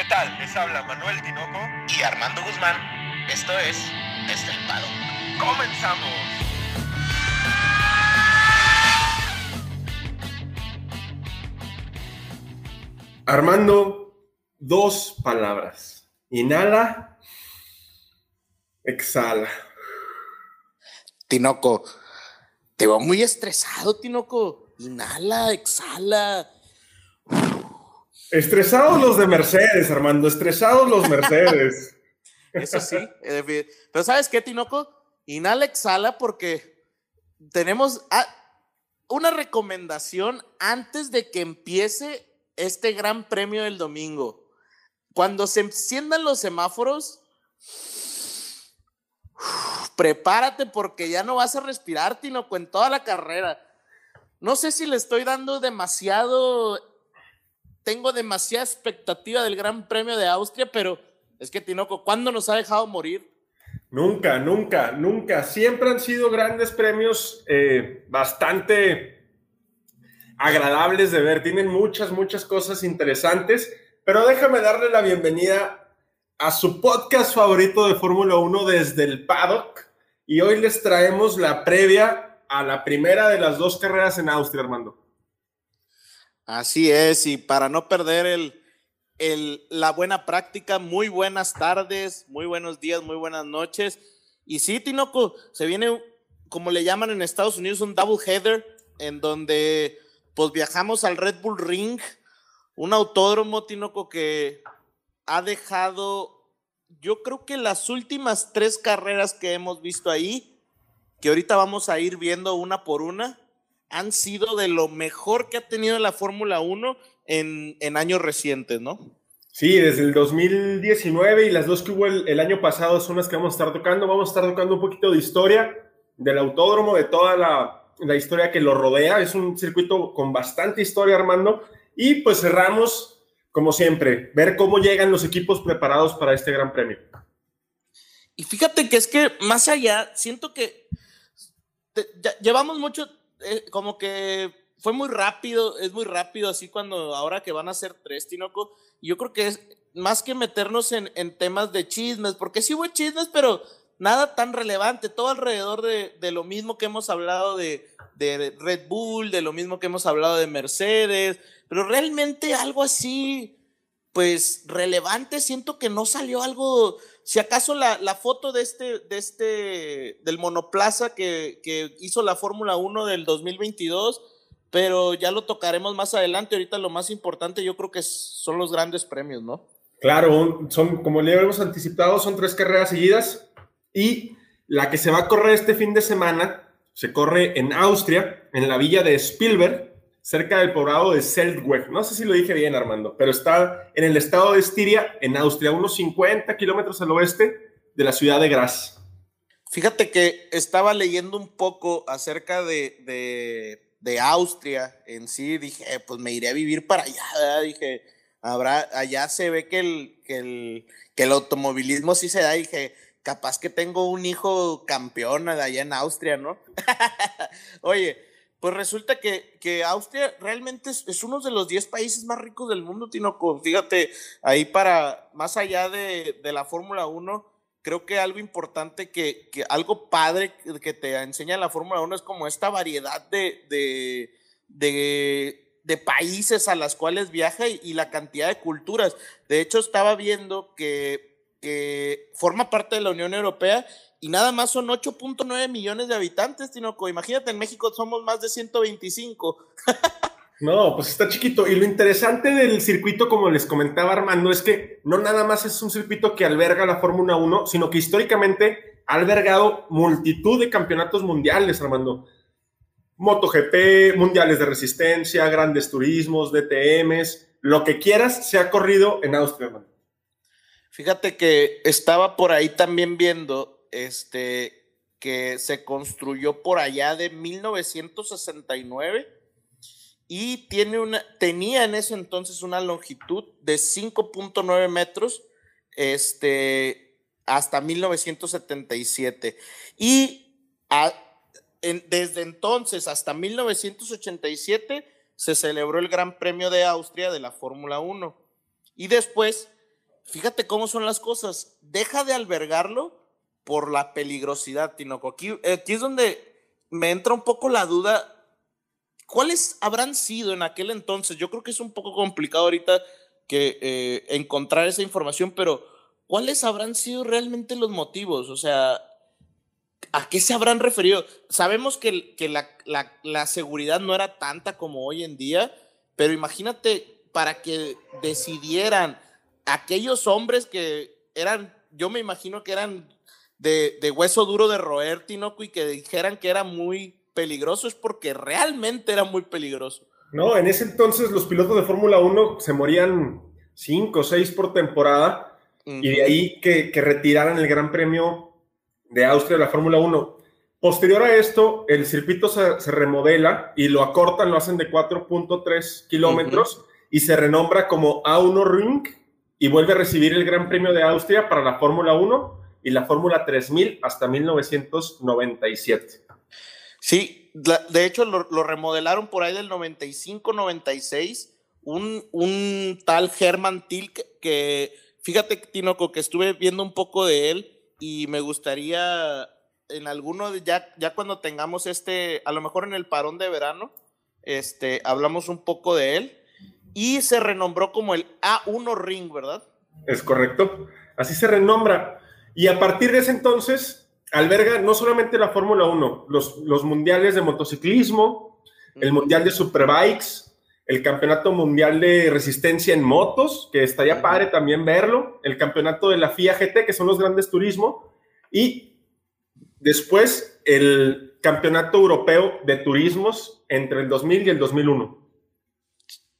¿Qué tal? Les habla Manuel Tinoco y Armando Guzmán. Esto es Estelpado. ¡Comenzamos! Armando, dos palabras. Inhala, exhala. Tinoco, te va muy estresado, Tinoco. Inhala, exhala. Estresados los de Mercedes, Armando, estresados los Mercedes. Eso sí. Pero ¿sabes qué, Tinoco? Inhala, exhala porque tenemos ah, una recomendación antes de que empiece este gran premio del domingo. Cuando se enciendan los semáforos, prepárate porque ya no vas a respirar, Tinoco, en toda la carrera. No sé si le estoy dando demasiado tengo demasiada expectativa del Gran Premio de Austria, pero es que Tinoco, ¿cuándo nos ha dejado morir? Nunca, nunca, nunca. Siempre han sido grandes premios eh, bastante agradables de ver. Tienen muchas, muchas cosas interesantes, pero déjame darle la bienvenida a su podcast favorito de Fórmula 1 desde el paddock. Y hoy les traemos la previa a la primera de las dos carreras en Austria, Armando. Así es, y para no perder el, la buena práctica, muy buenas tardes, muy buenos días, muy buenas noches. Y sí, Tinoco, se viene, como le llaman en Estados Unidos, un double header, en donde pues viajamos al Red Bull Ring, un autódromo, Tinoco, que ha dejado, yo creo que las últimas tres carreras que hemos visto ahí, que ahorita vamos a ir viendo una por una, han sido de lo mejor que ha tenido la Fórmula 1 en, en, años recientes, ¿no? Sí, desde el 2019 y las dos que hubo el, año pasado son las que vamos a estar tocando. Vamos a estar tocando un poquito de historia del autódromo, de toda la, la historia que lo rodea. Es un circuito con bastante historia, Armando. Y pues cerramos, como siempre, ver cómo llegan los equipos preparados para este gran premio. Y fíjate que es que más allá, siento que llevamos mucho eh, como que fue muy rápido, es muy rápido así cuando ahora que van a ser tres, Tinoco. Yo creo que es más que meternos en, temas de chismes, porque sí hubo chismes, pero nada tan relevante, todo alrededor de, lo mismo que hemos hablado de, Red Bull, de lo mismo que hemos hablado de Mercedes, pero realmente algo así, pues relevante, siento que no salió algo si acaso la, la, foto de este, de este, del monoplaza que, que hizo la Fórmula 1 del 2022, pero ya lo tocaremos más adelante. Ahorita lo más importante yo creo que son los grandes premios, ¿no? Claro, son, como le hemos anticipado, son tres carreras seguidas y la que se va a correr este fin de semana se corre en Austria, en la villa de Spielberg, cerca del poblado de Seldweg. No sé si lo dije bien, Armando, pero está en el estado de Estiria, en Austria, unos 50 kilómetros al oeste de la ciudad de Graz. Fíjate que estaba leyendo un poco acerca de, de, Austria en sí. Dije, pues me iré a vivir para allá. Dije, habrá, allá se ve que el, que el, que el automovilismo sí se da. Dije, capaz que tengo un hijo campeón allá en Austria, ¿no? Oye, pues resulta que, que Austria realmente es, uno de los 10 países más ricos del mundo, Tinoco. Fíjate, ahí para, más allá de, de la Fórmula 1, creo que algo importante, que, que, algo padre que te enseña la Fórmula 1 es como esta variedad de, de, de, de países a las cuales viaja y, y, la cantidad de culturas. De hecho, estaba viendo que, que forma parte de la Unión Europea y nada más son 8.9 millones de habitantes, Tinoco. Imagínate, en México somos más de 125. No, pues está chiquito. Y lo interesante del circuito, como les comentaba Armando, es que no nada más es un circuito que alberga la Fórmula 1, sino que históricamente ha albergado multitud de campeonatos mundiales, Armando. MotoGP, mundiales de resistencia, grandes turismos, DTMs, lo que quieras, se ha corrido en Austria, Armando. Fíjate que estaba por ahí también viendo este, que se construyó por allá de 1969 y tiene una, tenía en ese entonces una longitud de 5.9 metros este, hasta 1977. Y desde entonces hasta 1987 se celebró el Gran Premio de Austria de la Fórmula 1. Y después fíjate cómo son las cosas. Deja de albergarlo por la peligrosidad, Tinoco. Aquí, es donde me entra un poco la duda. ¿Cuáles habrán sido en aquel entonces? Yo creo que es un poco complicado ahorita que eh, encontrar esa información, pero ¿cuáles habrán sido realmente los motivos? O sea, ¿a qué se habrán referido? Sabemos que, que la, la, seguridad no era tanta como hoy en día, pero imagínate para que decidieran aquellos hombres que eran, yo me imagino que eran de, de hueso duro de roer, Tinoco, y que dijeran que era muy peligroso, es porque realmente era muy peligroso. No, en ese entonces los pilotos de Fórmula 1 se morían cinco o seis por temporada, uh -huh. y de ahí que, que retiraran el Gran Premio de Austria de la Fórmula 1. Posterior a esto, el circuito se, se, remodela y lo acortan, lo hacen de 4.3 kilómetros uh -huh. y se renombra como A1 Ring y vuelve a recibir el Gran Premio de Austria para la Fórmula 1 y la Fórmula 3000 hasta 1997. Sí, de hecho lo, lo remodelaron por ahí del 95-96. Un, un tal Herman Tilk que, fíjate, Tinoco, que estuve viendo un poco de él y me gustaría en alguno de ya, ya cuando tengamos este, a lo mejor en el parón de verano, este, hablamos un poco de él y se renombró como el A1 Ring, ¿verdad? Es correcto, así se renombra. Y a partir de ese entonces alberga no solamente la Fórmula 1, los, los mundiales de motociclismo, el mundial de superbikes, el campeonato mundial de resistencia en motos, que estaría padre también verlo, el campeonato de la FIA GT, que son los grandes turismo, y después el campeonato europeo de turismos entre el 2000 y el 2001.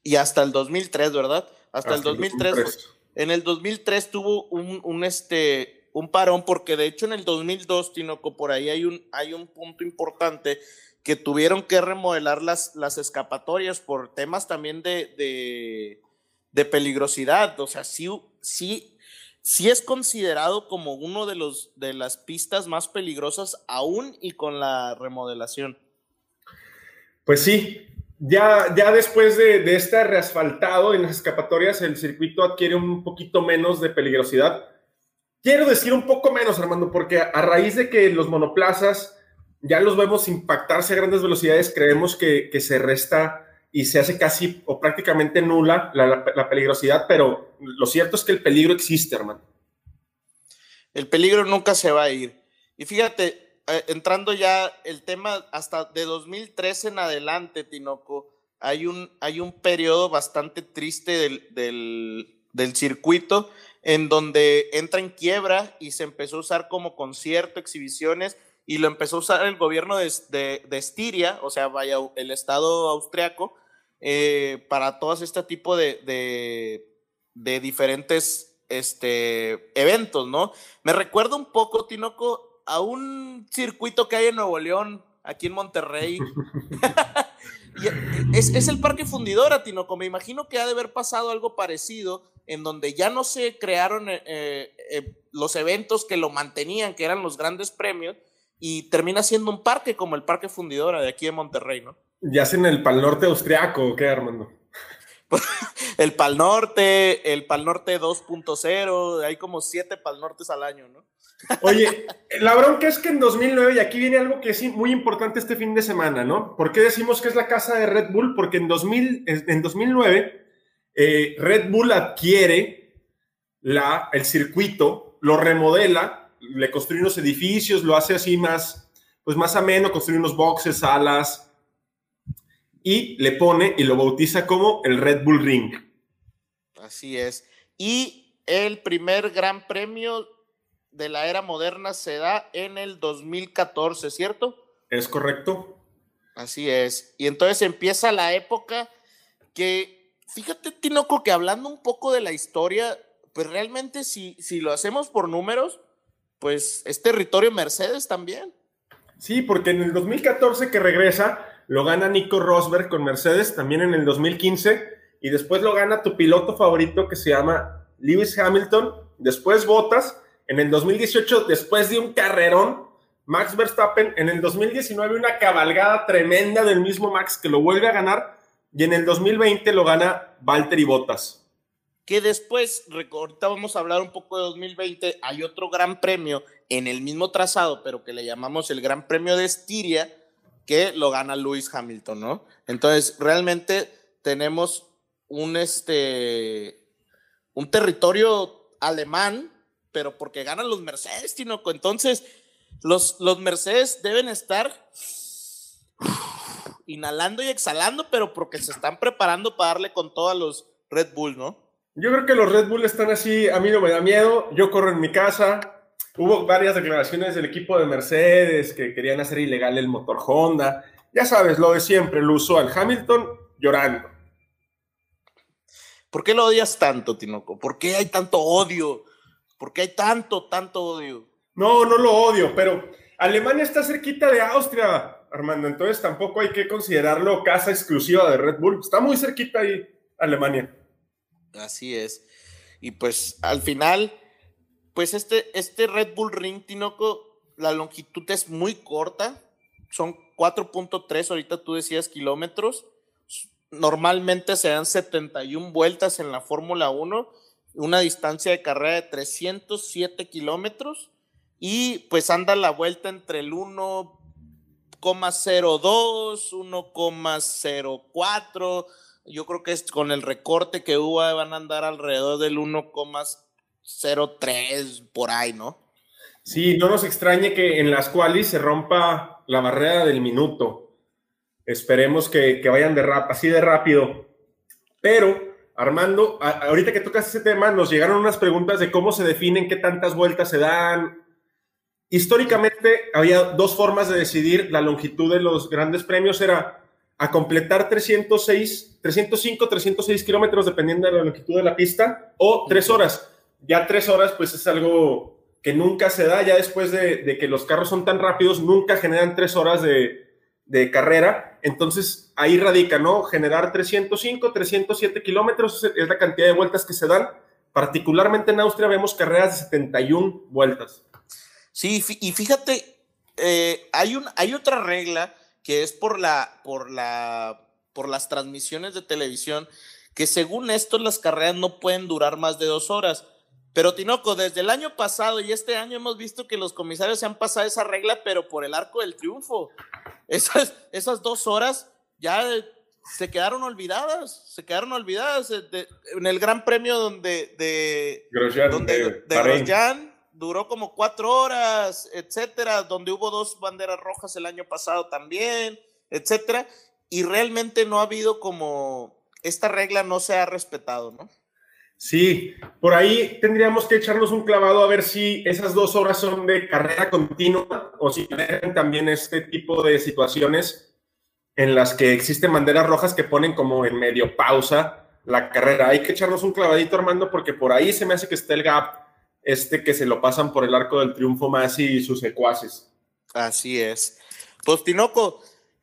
Y hasta el 2003, ¿verdad? Hasta, hasta el 2003. 2003. En el 2003 tuvo un, un, este, un parón, porque de hecho en el 2002, Tinoco, por ahí hay un, hay un punto importante que tuvieron que remodelar las, las escapatorias por temas también de, de, peligrosidad. O sea, sí, sí, sí es considerado como uno de, los, de las pistas más peligrosas aún y con la remodelación. Pues sí, ya, ya después de, de este reasfaltado en las escapatorias, el circuito adquiere un poquito menos de peligrosidad. Quiero decir un poco menos, Armando, porque a raíz de que los monoplazas ya los vemos impactarse a grandes velocidades, creemos que, se resta y se hace casi o prácticamente nula la, peligrosidad, pero lo cierto es que el peligro existe, hermano. El peligro nunca se va a ir. Y fíjate, eh, entrando ya el tema hasta de 2013 en adelante, Tinoco, hay un, hay un periodo bastante triste del, del circuito en donde entra en quiebra y se empezó a usar como concierto, exhibiciones, y lo empezó a usar el gobierno de, de, de Estiria, o sea, vaya, el Estado austriaco, eh, para todo este tipo de, de, de, diferentes este, eventos, ¿no? Me recuerda un poco, Tinoco, a un circuito que hay en Nuevo León, aquí en Monterrey. es, es, el Parque Fundidora, Tinoco. Me imagino que ha de haber pasado algo parecido, en donde ya no se crearon eh, eh, los eventos que lo mantenían, que eran los grandes premios, y termina siendo un parque como el Parque Fundidora de aquí en Monterrey, ¿no? Ya hacen el Pal Norte austriaco, ¿qué, Armando? el Pal Norte, el Pal Norte 2.0, hay como siete Pal Nortes al año, ¿no? Oye, la bronca es que en 2009, y aquí viene algo que es muy importante este fin de semana, ¿no? ¿Por qué decimos que es la casa de Red Bull? Porque en, 2000, en 2009 eh, Red Bull adquiere la, el circuito, lo remodela, le construye unos edificios, lo hace así más, pues más ameno, construye unos boxes, salas, y le pone y lo bautiza como el Red Bull Ring. Así es. Y el primer gran premio de la era moderna se da en el 2014, ¿cierto? Es correcto. Así es. Y entonces empieza la época que, fíjate, Tinoco, que hablando un poco de la historia, pues realmente si, si lo hacemos por números, pues es territorio Mercedes también. Sí, porque en el 2014 que regresa, lo gana Nico Rosberg con Mercedes, también en el 2015, y después lo gana tu piloto favorito que se llama Lewis Hamilton, después Bottas, en el 2018, después de un carrerón, Max Verstappen, en el 2019 una cabalgada tremenda del mismo Max que lo vuelve a ganar, y en el 2020 lo gana Valtteri Bottas. que después, ahorita vamos a hablar un poco de 2020, hay otro gran premio en el mismo trazado, pero que le llamamos el Gran Premio de Estiria, que lo gana Lewis Hamilton, ¿no? Entonces, realmente tenemos un, este, un territorio alemán, pero porque ganan los Mercedes, Tinoco. Entonces, los, los Mercedes deben estar inhalando y exhalando, pero porque se están preparando para darle con todo a los Red Bull, ¿no? Yo creo que los Red Bull están así, a mí no me da miedo, yo corro en mi casa. Hubo varias declaraciones del equipo de Mercedes que querían hacer ilegal el motor Honda. Ya sabes, lo de siempre, lo usual. Hamilton llorando. ¿Por qué lo odias tanto, Tinoco? ¿Por qué hay tanto odio? ¿Por qué hay tanto, tanto odio? No, no lo odio, pero Alemania está cerquita de Austria, Armando, entonces tampoco hay que considerarlo casa exclusiva de Red Bull. Está muy cerquita ahí Alemania. Así es. Y pues al final, pues este, este Red Bull Ring, Tinoco, la longitud es muy corta. Son 4.3, ahorita tú decías kilómetros. Normalmente se dan 71 vueltas en la Fórmula 1, una distancia de carrera de 307 kilómetros. Y pues anda la vuelta entre el 1 1,02, 1,04. Yo creo que es con el recorte que hubo van a andar alrededor del 1,03 por ahí, ¿no? Sí, no nos extrañe que en las cuales se rompa la barrera del minuto. Esperemos que, vayan de rap, así de rápido. Pero, Armando, ahorita que tocas ese tema, nos llegaron unas preguntas de cómo se definen, qué tantas vueltas se dan, Históricamente había dos formas de decidir la longitud de los grandes premios, era a completar 306, 305, 306 kilómetros dependiendo de la longitud de la pista o tres horas. Ya tres horas pues es algo que nunca se da, ya después de, que los carros son tan rápidos, nunca generan tres horas de, carrera. Entonces ahí radica, ¿no? Generar 305, 307 kilómetros es la cantidad de vueltas que se dan. Particularmente en Austria vemos carreras de 71 vueltas. Sí, y fíjate, eh, hay, un, hay otra regla que es por, la, por, la, por las transmisiones de televisión, que según esto las carreras no pueden durar más de dos horas. Pero Tinoco, desde el año pasado y este año hemos visto que los comisarios se han pasado esa regla, pero por el arco del triunfo. Esas, esas dos horas ya se quedaron olvidadas, se quedaron olvidadas eh, en el Gran Premio donde de, donde, de duró como cuatro horas, etcétera, donde hubo dos banderas rojas el año pasado también, etcétera, y realmente no ha habido como esta regla no se ha respetado, ¿no? Sí, por ahí tendríamos que echarnos un clavado a ver si esas dos horas son de carrera continua o si tienen también este tipo de situaciones en las que existen banderas rojas que ponen como en medio pausa la carrera. Hay que echarnos un clavadito, Armando, porque por ahí se me hace que esté el gap este que se lo pasan por el arco del triunfo más y sus secuaces. Así es. Pues Tinoco,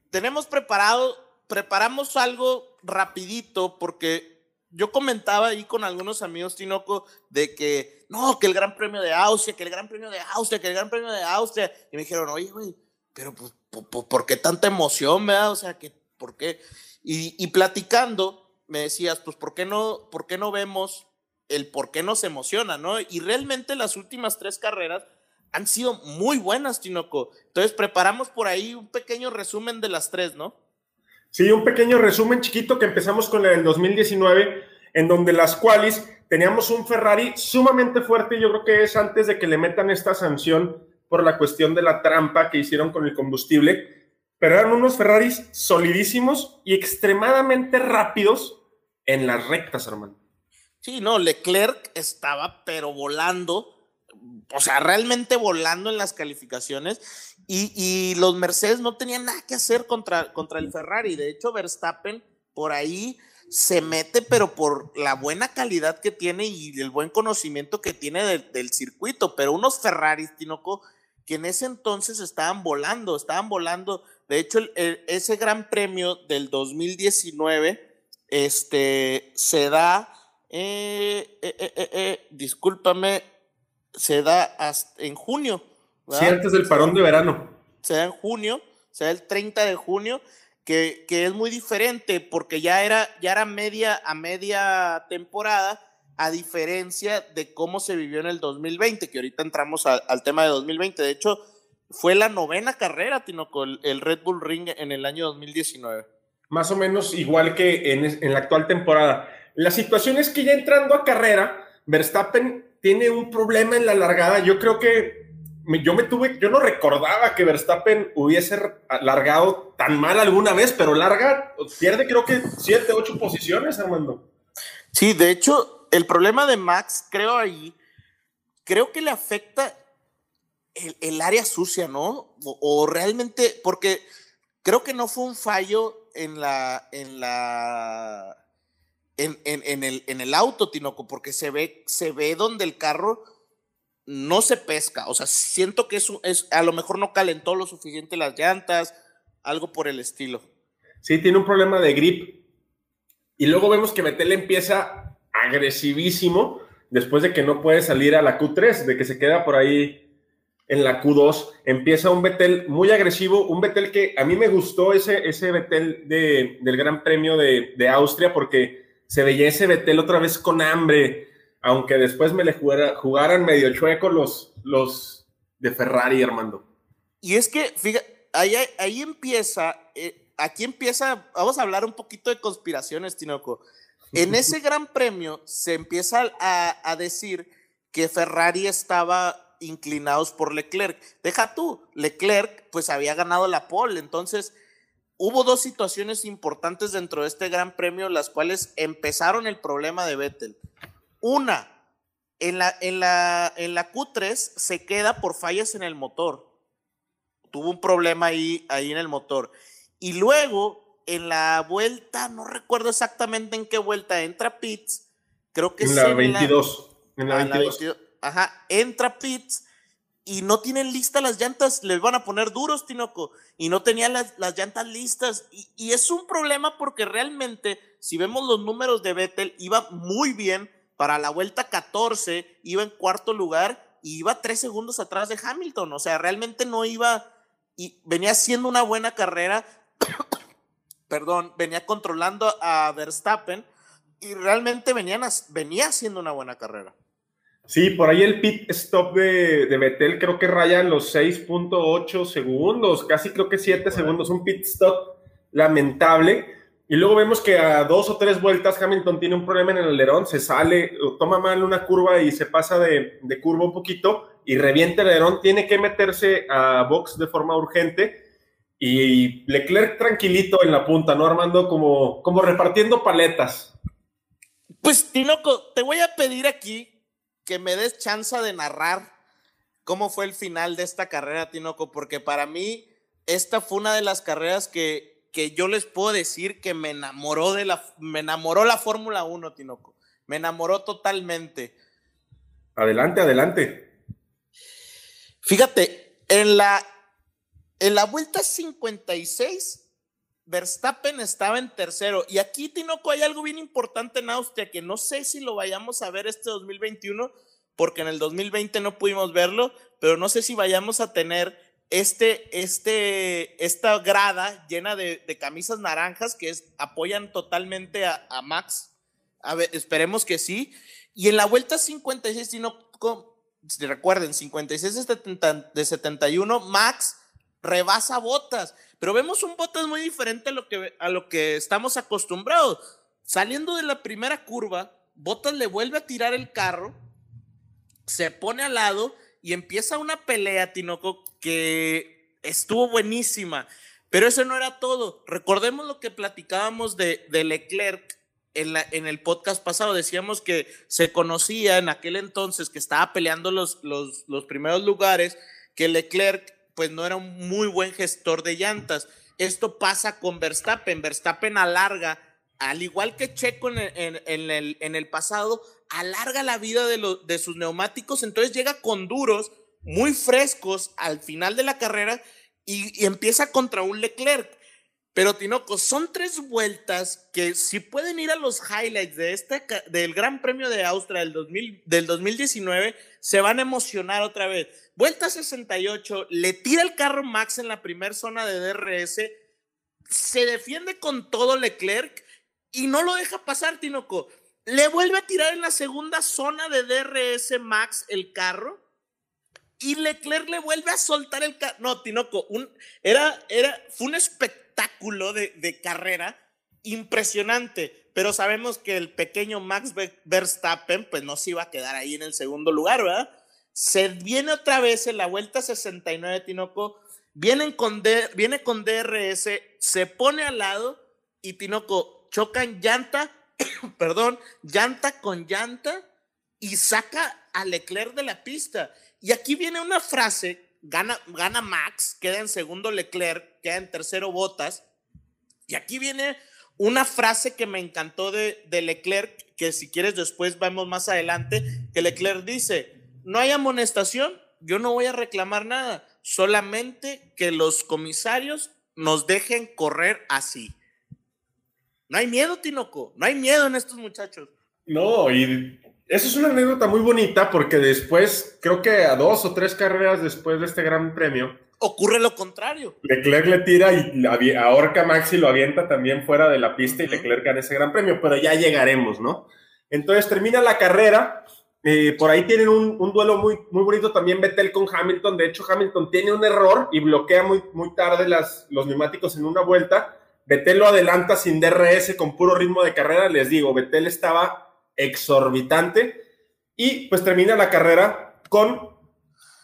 tenemos preparado, preparamos algo rapidito porque yo comentaba ahí con algunos amigos Tinoco de que no, que el Gran Premio de Austria, que el Gran Premio de Austria, que el Gran Premio de Austria. Y me dijeron, oye, güey, pero pues, ¿por, qué tanta emoción, verdad? O sea, que, ¿por qué? Y, y platicando, me decías, pues, ¿por qué no, por qué no vemos el por qué nos emociona, ¿no? Y realmente las últimas tres carreras han sido muy buenas, Tinoco. Entonces preparamos por ahí un pequeño resumen de las tres, ¿no? Sí, un pequeño resumen chiquito que empezamos con el 2019, en donde las cuales teníamos un Ferrari sumamente fuerte, yo creo que es antes de que le metan esta sanción por la cuestión de la trampa que hicieron con el combustible, pero eran unos Ferraris solidísimos y extremadamente rápidos en las rectas, hermano. Sí, no, Leclerc estaba pero volando, o sea, realmente volando en las calificaciones y, los Mercedes no tenían nada que hacer contra, contra el Ferrari. De hecho, Verstappen por ahí se mete, pero por la buena calidad que tiene y el buen conocimiento que tiene del circuito. Pero unos Ferraris, Tinoco, que en ese entonces estaban volando, estaban volando. De hecho, ese gran premio del 2019 este, se da eh, eh, eh, eh, discúlpame, se da hasta en junio. ¿Verdad? Sí, antes del parón de verano. Se da en junio, se da el 30 de junio, que, que, es muy diferente porque ya era, ya era media a media temporada a diferencia de cómo se vivió en el 2020, que ahorita entramos al tema de 2020. De hecho, fue la novena carrera, Tinoco, el, el Red Bull Ring en el año 2019. Más o menos igual que en, en la actual temporada. La situación es que ya entrando a carrera, Verstappen tiene un problema en la largada. Yo creo que yo me tuve, yo no recordaba que Verstappen hubiese largado tan mal alguna vez, pero larga, pierde creo que siete, ocho posiciones, Armando. Sí, de hecho, el problema de Max, creo ahí, creo que le afecta el, área sucia, ¿no? O, realmente, porque creo que no fue un fallo en la, en la, en, en, el, en el auto, Tinoco, porque se ve, se ve donde el carro no se pesca. O sea, siento que es, a lo mejor no calentó lo suficiente las llantas, algo por el estilo. Sí, tiene un problema de grip. Y luego vemos que Betel empieza agresivísimo después de que no puede salir a la Q3, de que se queda por ahí en la Q2. Empieza un Betel muy agresivo, un Betel que a mí me gustó ese, ese de, del Gran Premio de, de, Austria porque se veía ese Betel otra vez con hambre, aunque después me le jugara, jugaran medio chueco los, los de Ferrari, Armando. Y es que, fíjate, ahí, ahí empieza, eh, aquí empieza, vamos a hablar un poquito de conspiraciones, Tinoco. En ese gran premio se empieza a, a decir que Ferrari estaba inclinados por Leclerc. Deja tú, Leclerc pues había ganado la pole, entonces hubo dos situaciones importantes dentro de este gran premio, las cuales empezaron el problema de Vettel. Una, en la, en la, en la Q3 se queda por fallas en el motor. Tuvo un problema ahí, ahí en el motor. Y luego, en la vuelta, no recuerdo exactamente en qué vuelta, entra Pitts. Creo que en la 22. en la 22 ajá, entra Pitts y no tienen listas las llantas, les van a poner duros, Tinoco, y no tenían las, llantas listas. Y, es un problema porque realmente, si vemos los números de Vettel, iba muy bien para la vuelta 14, iba en cuarto lugar y iba tres segundos atrás de Hamilton. O sea, realmente no iba y venía haciendo una buena carrera. Perdón, venía controlando a Verstappen y realmente venían, venía haciendo una buena carrera. Sí, por ahí el pit stop de, de Betel creo que raya en los 6.8 segundos, casi creo que 7 segundos, un pit stop lamentable. Y luego vemos que a dos o tres vueltas Hamilton tiene un problema en el alerón, se sale, toma mal una curva y se pasa de, de curva un poquito y revienta el alerón, tiene que meterse a box de forma urgente. Y Leclerc tranquilito en la punta, ¿no? Armando como, como repartiendo paletas. Pues Tinoco, te voy a pedir aquí que me des chance de narrar cómo fue el final de esta carrera, Tinoco, porque para mí esta fue una de las carreras que, que yo les puedo decir que me enamoró de la, me enamoró la Fórmula 1, Tinoco. Me enamoró totalmente. Adelante, adelante. Fíjate, en la, en la vuelta 56 Verstappen estaba en tercero. Y aquí, Tinoco, hay algo bien importante en Austria que no sé si lo vayamos a ver este 2021, porque en el 2020 no pudimos verlo, pero no sé si vayamos a tener este, este, esta grada llena de, camisas naranjas que es, apoyan totalmente a, Max. A ver, esperemos que sí. Y en la vuelta 56, Tinoco, si recuerden, 56 de 71, Max rebasa botas. Pero vemos un Bottas muy diferente a lo que, a lo que estamos acostumbrados. Saliendo de la primera curva, Bottas le vuelve a tirar el carro, se pone al lado y empieza una pelea, Tinoco, que estuvo buenísima. Pero eso no era todo. Recordemos lo que platicábamos de, Leclerc en, el podcast pasado. Decíamos que se conocía en aquel entonces que estaba peleando los, primeros lugares, que Leclerc pues no era un muy buen gestor de llantas. Esto pasa con Verstappen. Verstappen alarga, al igual que Checo en el, pasado, alarga la vida de, de sus neumáticos, entonces llega con duros, muy frescos al final de la carrera y, empieza contra un Leclerc. Pero Tinoco, son tres vueltas que si pueden ir a los highlights de este, del Gran Premio de Austria del, 2000, del 2019, se van a emocionar otra vez. Vuelta 68, le tira el carro Max en la primera zona de DRS, se defiende con todo Leclerc y no lo deja pasar, Tinoco. Le vuelve a tirar en la segunda zona de DRS Max el carro y Leclerc le vuelve a soltar el carro. No, Tinoco, un, era, era, fue un espectáculo de, de carrera impresionante, pero sabemos que el pequeño Max Verstappen pues no se iba a quedar ahí en el segundo lugar, ¿verdad? Se viene otra vez en la vuelta 69, Tinoco, con viene con DRS, se pone al lado y Tinoco chocan llanta perdón, llanta con llanta y saca a Leclerc de la pista. Y aquí viene una frase, gana, gana Max, queda en segundo Leclerc, queda en tercero Botas. Y aquí viene una frase que me encantó de, de Leclerc, que si quieres después vemos más adelante, que Leclerc dice, no hay amonestación, yo no voy a reclamar nada, solamente que los comisarios nos dejen correr así. No hay miedo, Tinoco, no hay miedo en estos muchachos. No, y eso es una anécdota muy bonita porque después, creo que a dos o tres carreras después de este gran premio, ocurre lo contrario. Leclerc le tira y ahorca Maxi lo avienta también fuera de la pista y Leclerc gana ese gran premio, pero ya llegaremos, ¿no? Entonces termina la carrera. Eh, por ahí tienen un, duelo muy, muy bonito también Vettel con Hamilton. De hecho, Hamilton tiene un error y bloquea muy, muy tarde las, los neumáticos en una vuelta Betel lo adelanta sin DRS con puro ritmo de carrera. Les digo, Betel estaba exorbitante y pues termina la carrera con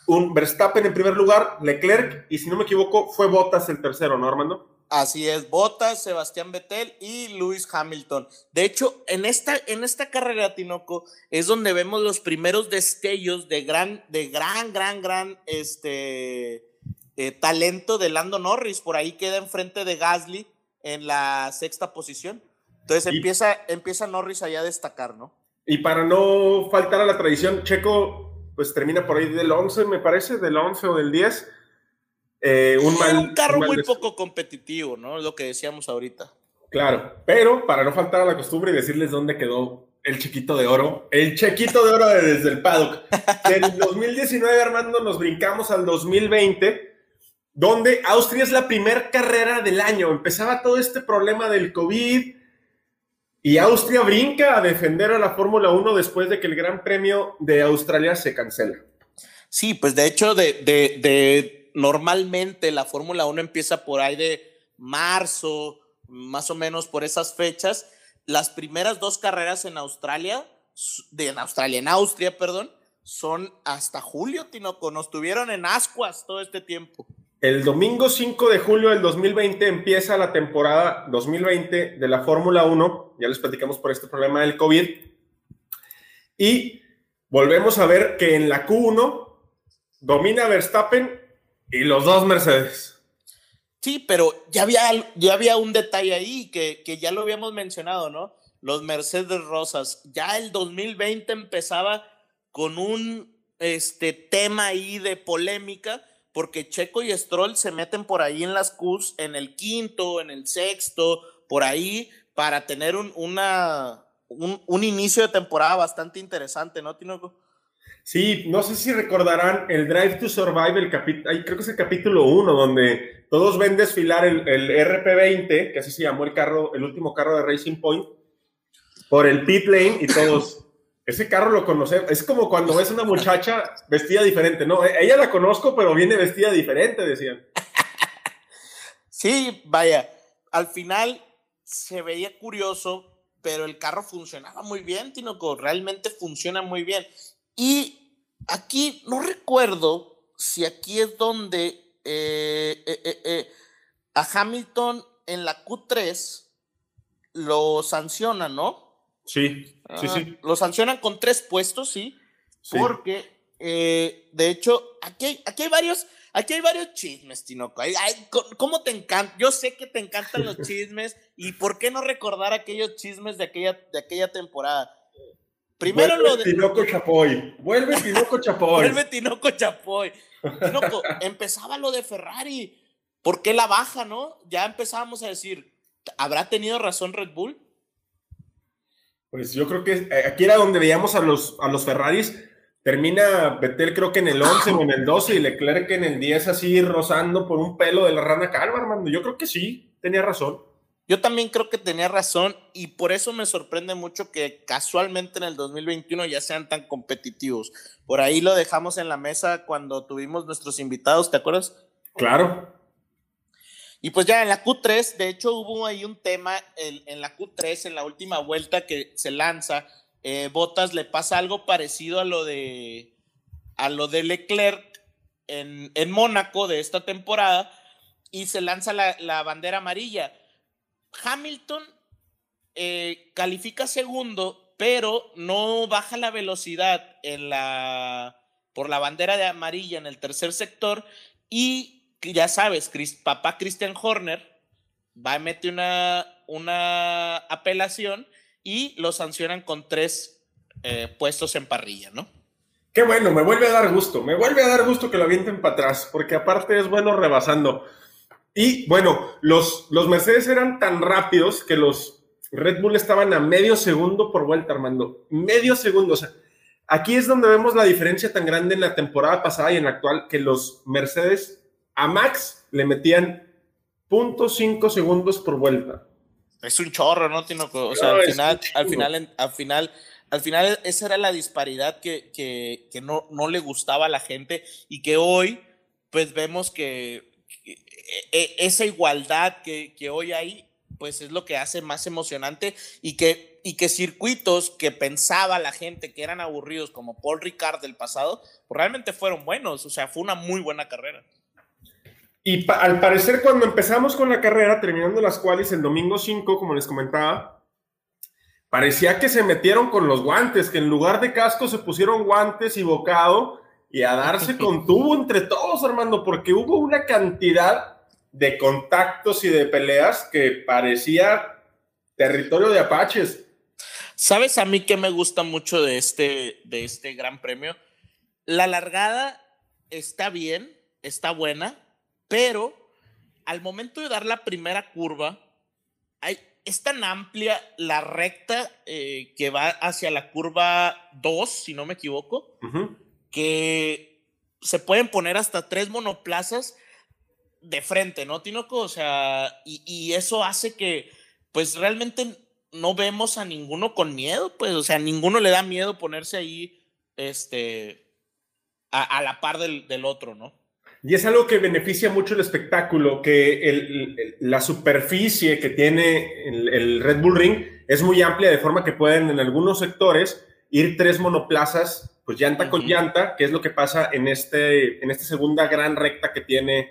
un Verstappen en primer lugar, Leclerc y si no me equivoco fue Bottas el tercero, ¿no, Armando? Así es, Bottas, Sebastián Vettel y Lewis Hamilton. De hecho, en esta, en esta carrera, Tinoco, es donde vemos los primeros destellos de gran, de gran, gran, gran este, eh, talento de Lando Norris. Por ahí queda enfrente de Gasly en la sexta posición. Entonces empieza, empieza Norris allá a destacar, ¿no? Y para no faltar a la tradición, Checo pues termina por ahí del 11, me parece, del 11 o del 10. Eh, un, un carro muy poco competitivo, ¿no? Lo que decíamos ahorita. Claro, pero para no faltar a la costumbre y decirles dónde quedó el chiquito de oro, el chequito de oro desde el paddock. Del 2019, Armando, nos brincamos al 2020 donde Austria es la primera carrera del año. Empezaba todo este problema del COVID y Austria brinca a defender a la Fórmula 1 después de que el Gran Premio de Australia se cancela. Sí, pues de hecho, de, de, normalmente la Fórmula 1 empieza por ahí de marzo, más o menos por esas fechas. Las primeras dos carreras en Australia, de, en Australia, en Austria, perdón, son hasta julio, Tinoco. Nos tuvieron en ascuas todo este tiempo. El domingo 5 de julio del 2020 empieza la temporada 2020 de la Fórmula 1. Ya les platicamos por este problema del COVID. Y volvemos a ver que en la Q1 domina Verstappen y los dos Mercedes. Sí, pero ya había, ya había un detalle ahí que, que ya lo habíamos mencionado, ¿no? Los Mercedes Rosas. Ya el 2020 empezaba con un este, tema ahí de polémica porque Checo y Stroll se meten por ahí en las Qs, en el quinto, en el sexto, por ahí, para tener un, una, un, inicio de temporada bastante interesante, ¿no, Tinoco? Sí, no sé si recordarán el Drive to Survive, el creo que es el capítulo 1, donde todos ven desfilar el, el RP20, que así se llamó el carro, el último carro de Racing Point, por el pit lane y todos, ese carro lo conocemos. Es como cuando ves una muchacha vestida diferente, ¿no? E-, ella la conozco, pero viene vestida diferente, decían. Sí, vaya. Al final se veía curioso, pero el carro funcionaba muy bien, Tinoco. Realmente funciona muy bien. Y aquí no recuerdo si aquí es donde eh, eh, eh, a Hamilton en la Q3 lo sancionan, ¿no? Sí, sí, sí. Lo sancionan con tres puestos, sí. Porque, eh, de hecho, aquí hay, aquí hay varios, aquí hay varios chismes, Tinoco. ¿Cómo te encanta? Yo sé que te encantan los chismes. ¿Y por qué no recordar aquellos chismes de aquella, de aquella temporada? Primero lo de. Tinoco Chapoy. Vuelve Tinoco Chapoy. Vuelve Tinoco Chapoy. Tinoco, empezaba lo de Ferrari. ¿Por qué la baja, no? Ya empezábamos a decir, ¿habrá tenido razón Red Bull? Pues yo creo que eh, aquí era donde veíamos a los, a los Ferraris. Termina Vettel creo que en el 11 o en el 12 y Leclerc en el 10 así rozando por un pelo de la rana calva, Armando. Yo creo que sí, tenía razón. Yo también creo que tenía razón y por eso me sorprende mucho que casualmente en el 2021 ya sean tan competitivos. Por ahí lo dejamos en la mesa cuando tuvimos nuestros invitados, ¿te acuerdas? Claro. Y pues ya en la Q3, de hecho hubo ahí un tema en, la Q3, en la última vuelta que se lanza, eh, Botas le pasa algo parecido a lo de, a lo de Leclerc en, en Mónaco de esta temporada y se lanza la, la bandera amarilla. Hamilton eh, califica segundo, pero no baja la velocidad en la, por la bandera de amarilla en el tercer sector y ya sabes, papá Christian Horner va a meter una, una apelación y lo sancionan con tres eh, puestos en parrilla, ¿no? Qué bueno, me vuelve a dar gusto, me vuelve a dar gusto que lo avienten para atrás, porque aparte es bueno rebasando. Y bueno, los, los Mercedes eran tan rápidos que los Red Bull estaban a medio segundo por vuelta, Armando. Medio segundo. O sea, aquí es donde vemos la diferencia tan grande en la temporada pasada y en la actual, que los Mercedes a Max le metían .5 segundos por vuelta. Es un chorro, ¿no, Tino? O sea, al, final, al, final, al final, al final, esa era la disparidad que, que, que no, no le gustaba a la gente y que hoy, pues vemos que e, e, esa igualdad que, hoy hay, pues es lo que hace más emocionante y que, y que circuitos que pensaba la gente que eran aburridos, como Paul Ricard del pasado, pues realmente fueron buenos, o sea, fue una muy buena carrera. Y al parecer cuando empezamos con la carrera, terminando las cuales el domingo 5, como les comentaba, parecía que se metieron con los guantes, que en lugar de casco se pusieron guantes y bocado y a darse con tubo entre todos, Armando, porque hubo una cantidad de contactos y de peleas que parecía territorio de apaches. ¿Sabes a mí qué me gusta mucho de este, de este gran premio? La largada está bien, está buena, pero al momento de dar la primera curva, hay, es tan amplia la recta eh, que va hacia la curva 2, si no me equivoco, que se pueden poner hasta tres monoplazas de frente, ¿no, Tinoco? O sea, y, eso hace que, pues realmente no vemos a ninguno con miedo, pues, o sea, ninguno le da miedo ponerse ahí, este, a, la par del, otro, ¿no? Y es algo que beneficia mucho el espectáculo, que la superficie que tiene el, el, Red Bull Ring es muy amplia, de forma que pueden en algunos sectores ir tres monoplazas pues llanta con llanta, que es lo que pasa en, este, en esta segunda gran recta que tiene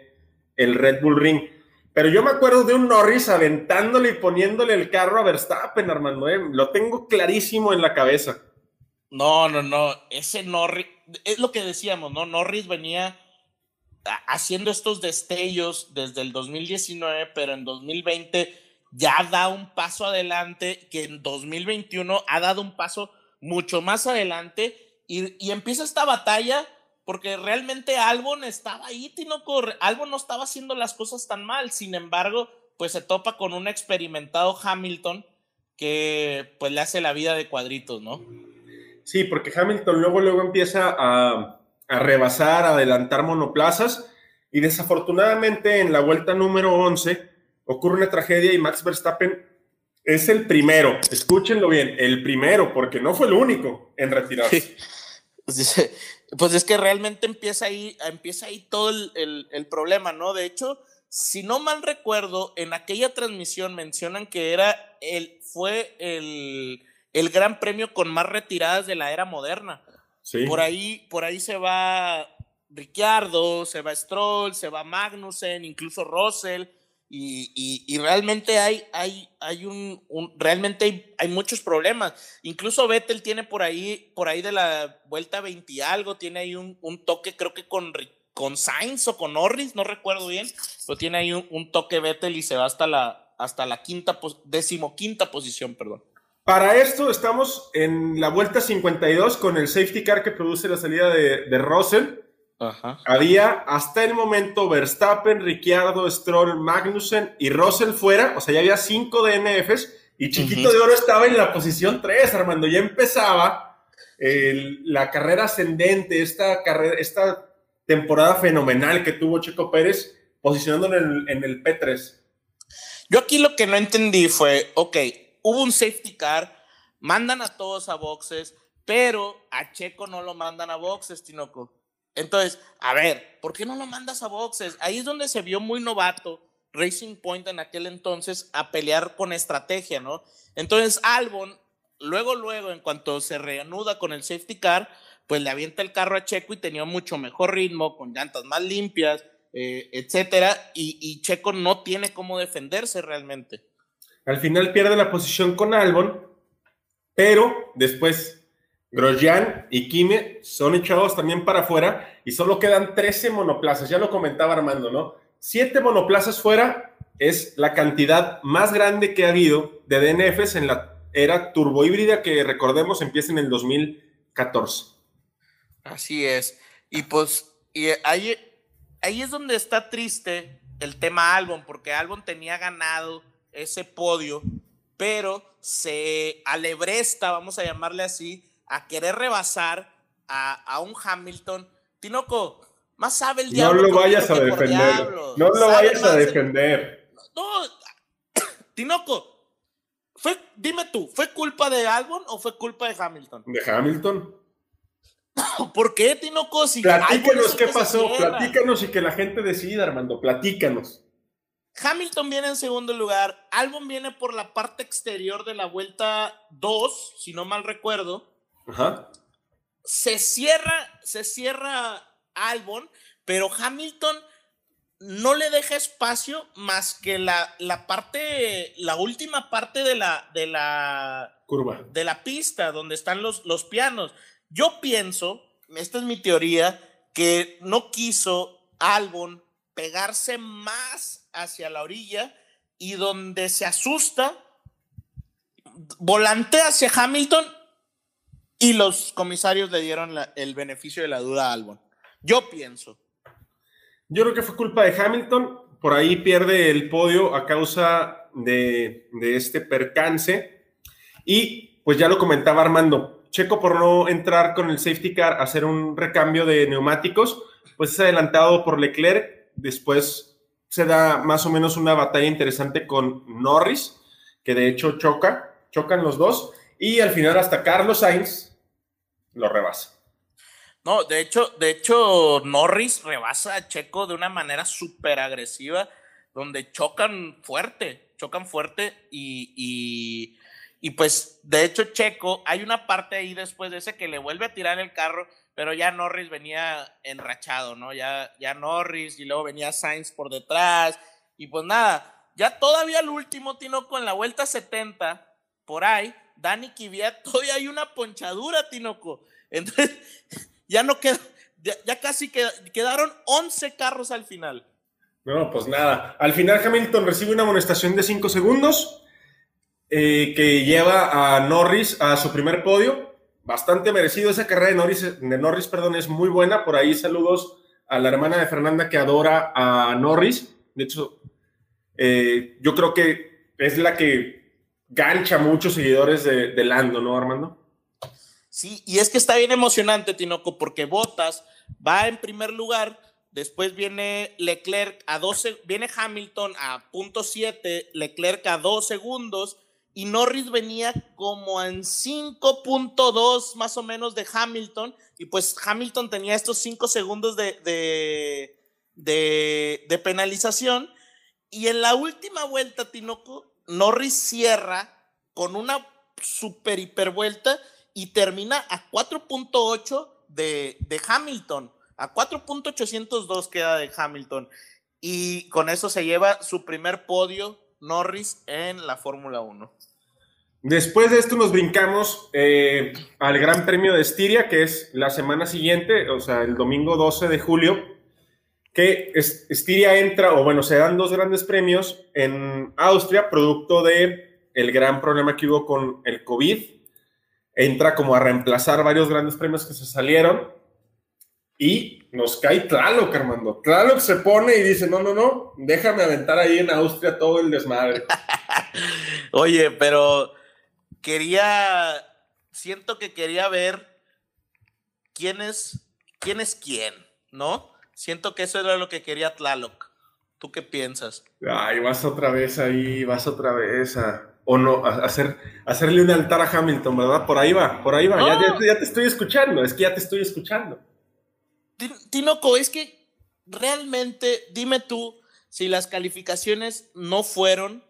el Red Bull Ring. Pero yo me acuerdo de un Norris aventándole y poniéndole el carro a Verstappen, Armando. ¿eh? Lo tengo clarísimo en la cabeza. No, no, no. Ese Norris, es lo que decíamos, ¿no? Norris venía haciendo estos destellos desde el 2019, pero en 2020 ya da un paso adelante, que en 2021 ha dado un paso mucho más adelante y, empieza esta batalla porque realmente Albon estaba ahí, Albon no estaba haciendo las cosas tan mal. Sin embargo, pues se topa con un experimentado Hamilton que pues le hace la vida de cuadritos, ¿no? Sí, porque Hamilton luego, luego empieza a, a rebasar, a adelantar monoplazas y desafortunadamente en la vuelta número 11 ocurre una tragedia y Max Verstappen es el primero, escúchenlo bien, el primero, porque no fue el único en retirarse. Pues es que realmente empieza ahí, empieza ahí todo el, problema, ¿no? De hecho, si no mal recuerdo, en aquella transmisión mencionan que era el, fue el, el gran premio con más retiradas de la era moderna. Por ahí, por ahí se va Ricciardo, se va Stroll, se va Magnussen, incluso Russell. Y, realmente hay, hay, hay un, realmente hay, muchos problemas. Incluso Vettel tiene por ahí, por ahí de la vuelta 20 algo, tiene ahí un, toque, creo que con, con Sainz o con Norris, no recuerdo bien, pero tiene ahí un, toque Vettel y se va hasta la, hasta la quinta, decimoquinta posición, perdón. Para esto estamos en la vuelta 52 con el safety car que produce la salida de, de Russell había hasta el momento Verstappen, Ricciardo, Stroll, Magnussen y Russell fuera, o sea, ya había cinco DNFs y Chiquito de Oro estaba en la posición 3, Armando. Ya empezaba la carrera ascendente, esta, carrera, esta temporada fenomenal que tuvo Checo Pérez posicionándolo en el, en el P3. Yo aquí lo que no entendí fue, ok, hubo un safety car, mandan a todos a boxes, pero a Checo no lo mandan a boxes, Tinoco. Entonces, a ver, ¿por qué no lo mandas a boxes? Ahí es donde se vio muy novato Racing Point en aquel entonces a pelear con estrategia, ¿no? Entonces, Albon, luego, luego, en cuanto se reanuda con el safety car, pues le avienta el carro a Checo y tenía mucho mejor ritmo, con llantas más limpias, eh, etcétera, y, y Checo no tiene cómo defenderse realmente. Al final pierde la posición con Albon, pero después Grosjean y Kimi son echados también para afuera y solo quedan 13 monoplazas. Ya lo comentaba Armando, ¿no? Siete monoplazas fuera es la cantidad más grande que ha habido de DNFs en la era turbohíbrida que recordemos empieza en el 2014. Así es. Y pues y ahí, ahí es donde está triste el tema Albon, porque Albon tenía ganado ese podio, pero se alebresta, vamos a llamarle así, a querer rebasar a, un Hamilton. Tinoco, más sabe el diablo. No lo vayas a defender. No lo vayas a defender. No, Tinoco, fue, dime tú, ¿fue culpa de Albon o fue culpa de Hamilton? De Hamilton. ¿Por qué, Tinoco? Si platícanos qué pasó, platícanos y que la gente decida, Armando, platícanos. Hamilton viene en segundo lugar, Albon viene por la parte exterior de la vuelta 2, si no mal recuerdo. Se cierra, se cierra Albon, pero Hamilton no le deja espacio más que la, la parte, la última parte de la, de la curva, de la pista donde están los, los pianos. Yo pienso, esta es mi teoría, que no quiso Albon pegarse más hacia la orilla y donde se asusta, volantea hacia Hamilton y los comisarios le dieron el beneficio de la duda a Albon. Yo pienso. Yo creo que fue culpa de Hamilton. Por ahí pierde el podio a causa de, este percance. Y pues ya lo comentaba Armando. Checo por no entrar con el safety car a hacer un recambio de neumáticos, pues es adelantado por Leclerc. Después se da más o menos una batalla interesante con Norris, que de hecho choca, chocan los dos. Y al final hasta Carlos Sainz lo rebasa. No, de hecho, de hecho, Norris rebasa a Checo de una manera súper agresiva, donde chocan fuerte, chocan fuerte y, y, pues, de hecho, Checo, hay una parte ahí después de ese que le vuelve a tirar el carro, pero ya Norris venía enrachado, ¿no? Ya, ya Norris y luego venía Sainz por detrás y pues nada, ya todavía el último, Tinoco, en la vuelta 70, por ahí, Dani Kvyat, todavía hay una ponchadura, Tinoco. Entonces, ya no queda, ya, casi quedaron 11 carros al final. No, pues nada. Al final Hamilton recibe una amonestación de 5 segundos eh, que lleva a Norris a su primer podio. Bastante merecido. Esa carrera de Norris, de Norris perdón, es muy buena. Por ahí saludos a la hermana de Fernanda que adora a Norris. De hecho, eh, yo creo que es la que gancha muchos seguidores de, Lando, ¿no, Armando? Sí, y es que está bien emocionante, Tinoco, porque Bottas va en primer lugar, después viene Leclerc a 12, viene Hamilton a punto 7, Leclerc a 2 segundos, y Norris venía como en 5.2 más o menos de Hamilton, y pues Hamilton tenía estos 5 segundos de, de, de, de penalización, y en la última vuelta, Tinoco, Norris cierra con una super hipervuelta y termina a 4.8 de, de Hamilton. A 4.802 queda de Hamilton. Y con eso se lleva su primer podio Norris en la Fórmula 1. Después de esto nos brincamos eh, al Gran Premio de Estiria, que es la semana siguiente, o sea, el domingo 12 de julio que Estiria entra, o bueno, se dan dos grandes premios en Austria, producto de el gran problema que hubo con el COVID. Entra como a reemplazar varios grandes premios que se salieron. Y nos cae Tlaloc, Armando. Tlaloc se pone y dice, no, no, no, déjame aventar ahí en Austria todo el desmadre. Oye, pero quería, siento que quería ver quién es, quién es quién, ¿no? Siento que eso era lo que quería Tlaloc. ¿Tú qué piensas? Ay, vas otra vez ahí, vas otra vez a o no, hacer, hacerle un altar a Hamilton, ¿verdad? Por ahí va, por ahí va. Ya, ya, te estoy escuchando, es que ya te estoy escuchando. Tinoco, es que realmente, dime tú, si las calificaciones no fueron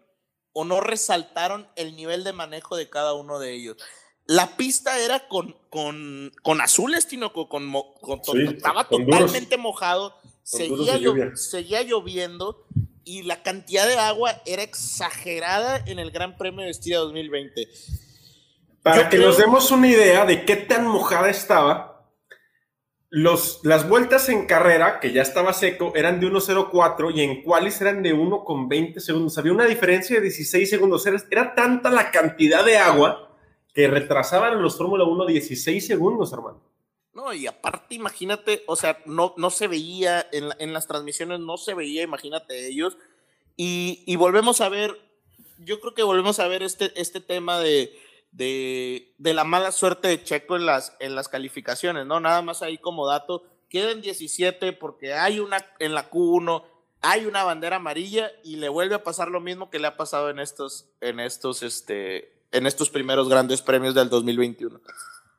o no resaltaron el nivel de manejo de cada uno de ellos. La pista era con, con, con azules, Tinoco, con, con estaba totalmente mojado, seguía, seguía lloviendo y la cantidad de agua era exagerada en el Gran Premio de Estiria 2020. Para que nos demos una idea de qué tan mojada estaba, los, las vueltas en carrera, que ya estaba seco, eran de 1.04 y en cuales eran de 1.20 segundos. Había una diferencia de 16 segundos. Era, era tanta la cantidad de agua que retrasaban los Fórmula 1 16 segundos, hermano. No, y aparte, imagínate, o sea, no, no se veía en, en las transmisiones, no se veía, imagínate ellos. Y, y, volvemos a ver, yo creo que volvemos a ver este, este tema de, de, de, la mala suerte de Checo en las, en las calificaciones, ¿no? Nada más ahí como dato, quedan 17 porque hay una en la Q1, hay una bandera amarilla y le vuelve a pasar lo mismo que le ha pasado en estos, en estos, este, en estos primeros grandes premios del 2021.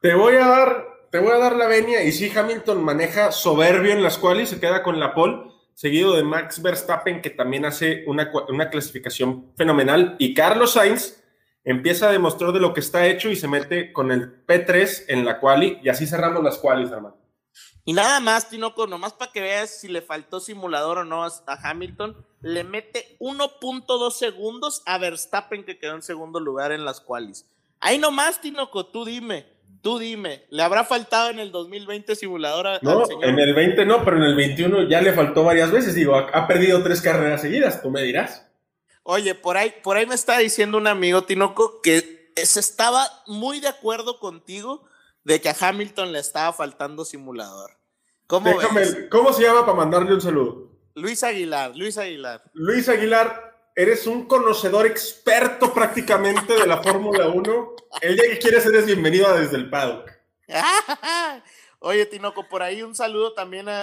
Te voy a dar te voy a dar la venia. Y sí, Hamilton maneja soberbio en las cuales se queda con la pole, seguido de Max Verstappen, que también hace una, una clasificación fenomenal. Y Carlos Sainz empieza a demostrar de lo que está hecho y se mete con el P3 en la quali. Y así cerramos las qualis, hermano. Y nada más, Tinoco, nomás para que veas si le faltó simulador o no a Hamilton, le mete 1.2 segundos a Verstappen, que quedó en segundo lugar en las qualis. Ahí nomás, Tinoco, tú dime. Tú dime, ¿le habrá faltado en el 2020 simulador no, en el 20 no, pero en el 21 ya le faltó varias veces. Digo, ha, perdido tres carreras seguidas, tú me dirás. Oye, por ahí, por ahí me está diciendo un amigo, Tinoco, que se estaba muy de acuerdo contigo de que a Hamilton le estaba faltando simulador. ¿Cómo, ¿Cómo se llama para mandarle un saludo? Luis Aguilar, Luis Aguilar. Luis Aguilar, eres un conocedor experto prácticamente de la Fórmula 1. El día que quieres eres bienvenido a desde el paddock. Oye, Tinoco, por ahí un saludo también a,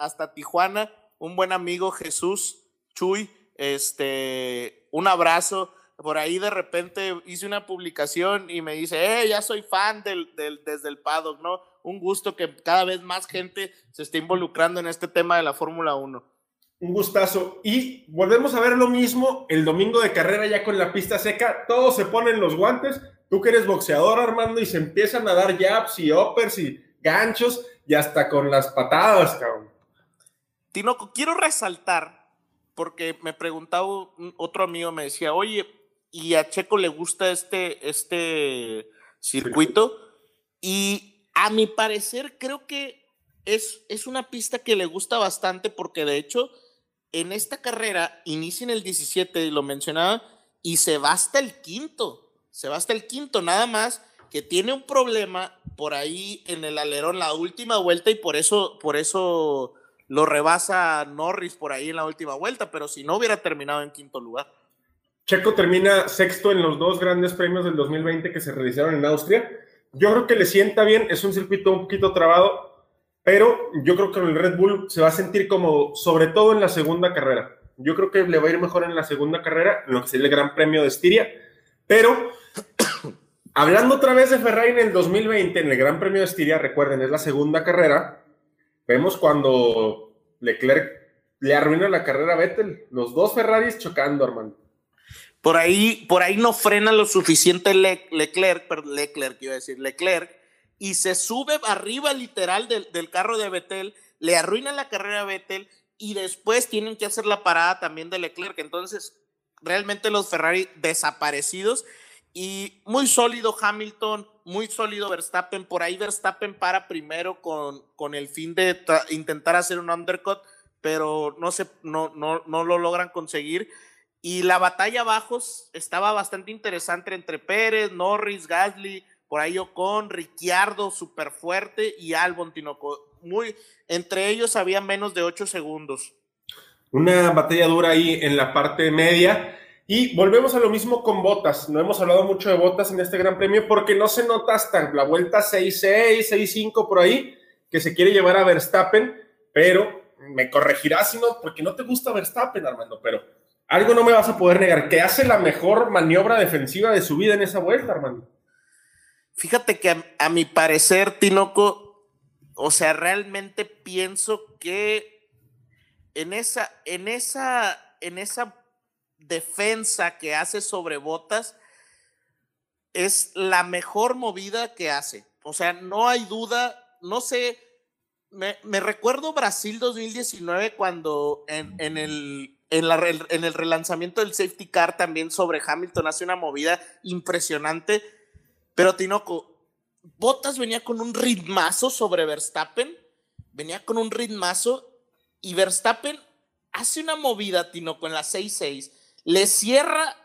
hasta Tijuana, un buen amigo Jesús Chuy, este, un abrazo. Por ahí de repente hice una publicación y me dice, eh, ya soy fan del, del, desde el paddock, ¿no? Un gusto que cada vez más gente se esté involucrando en este tema de la Fórmula 1. Un gustazo. Y volvemos a ver lo mismo el domingo de carrera ya con la pista seca. Todos se ponen los guantes. Tú que eres boxeador, Armando, y se empiezan a dar jabs y uppers y ganchos y hasta con las patadas, cabrón. Tinoco, quiero resaltar, porque me preguntaba otro amigo, me decía, oye, ¿y a Checo le gusta este, este circuito? Y a mi parecer creo que es, es una pista que le gusta bastante porque de hecho en esta carrera inicia en el 17, lo mencionaba, y se va hasta el quinto. Se va hasta el quinto, nada más que tiene un problema por ahí en el alerón la última vuelta y por eso, por eso lo rebasa Norris por ahí en la última vuelta, pero si no hubiera terminado en quinto lugar. Checo termina sexto en los dos grandes premios del 2020 que se realizaron en Austria. Yo creo que le sienta bien, es un circuito un poquito trabado, pero yo creo que el Red Bull se va a sentir como, sobre todo en la segunda carrera. Yo creo que le va a ir mejor en la segunda carrera, en lo que sería el Gran Premio de Estiria. Pero, hablando otra vez de Ferrari en el 2020, en el Gran Premio de Estiria, recuerden, es la segunda carrera. Vemos cuando Leclerc le arruina la carrera a Vettel. Los dos Ferraris chocando, hermano. Por ahí, por ahí no frena lo suficiente Leclerc, perdón, Leclerc, iba a decir, Leclerc, y se sube arriba literal del, del carro de Vettel, le arruina la carrera a Vettel y después tienen que hacer la parada también de Leclerc. Entonces, realmente los Ferrari desaparecidos y muy sólido Hamilton, muy sólido Verstappen. Por ahí Verstappen para primero con, con el fin de intentar hacer un undercut, pero no, se, no, no, no lo logran conseguir. Y la batalla abajo estaba bastante interesante entre Pérez, Norris, Gasly, por ahí con Ricciardo súper fuerte y Albon Tinoco. Muy, entre ellos había menos de 8 segundos. Una batalla dura ahí en la parte media. Y volvemos a lo mismo con Botas. No hemos hablado mucho de Botas en este Gran Premio porque no se nota hasta la vuelta 6-6, 6-5 por ahí que se quiere llevar a Verstappen, pero me corregirás, sino porque no te gusta Verstappen, Armando, pero algo no me vas a poder negar, que hace la mejor maniobra defensiva de su vida en esa vuelta, Armando. Fíjate que a, mi parecer, Tinoco, o sea, realmente pienso que en esa, en esa, en esa defensa que hace sobre botas, es la mejor movida que hace. O sea, no hay duda, no sé, me, recuerdo Brasil 2019 cuando en, el, en, el relanzamiento del safety car también sobre Hamilton hace una movida impresionante, pero Tinoco, Bottas venía con un ritmazo sobre Verstappen, venía con un ritmazo y Verstappen hace una movida, Tinoco, en la 6-6, le cierra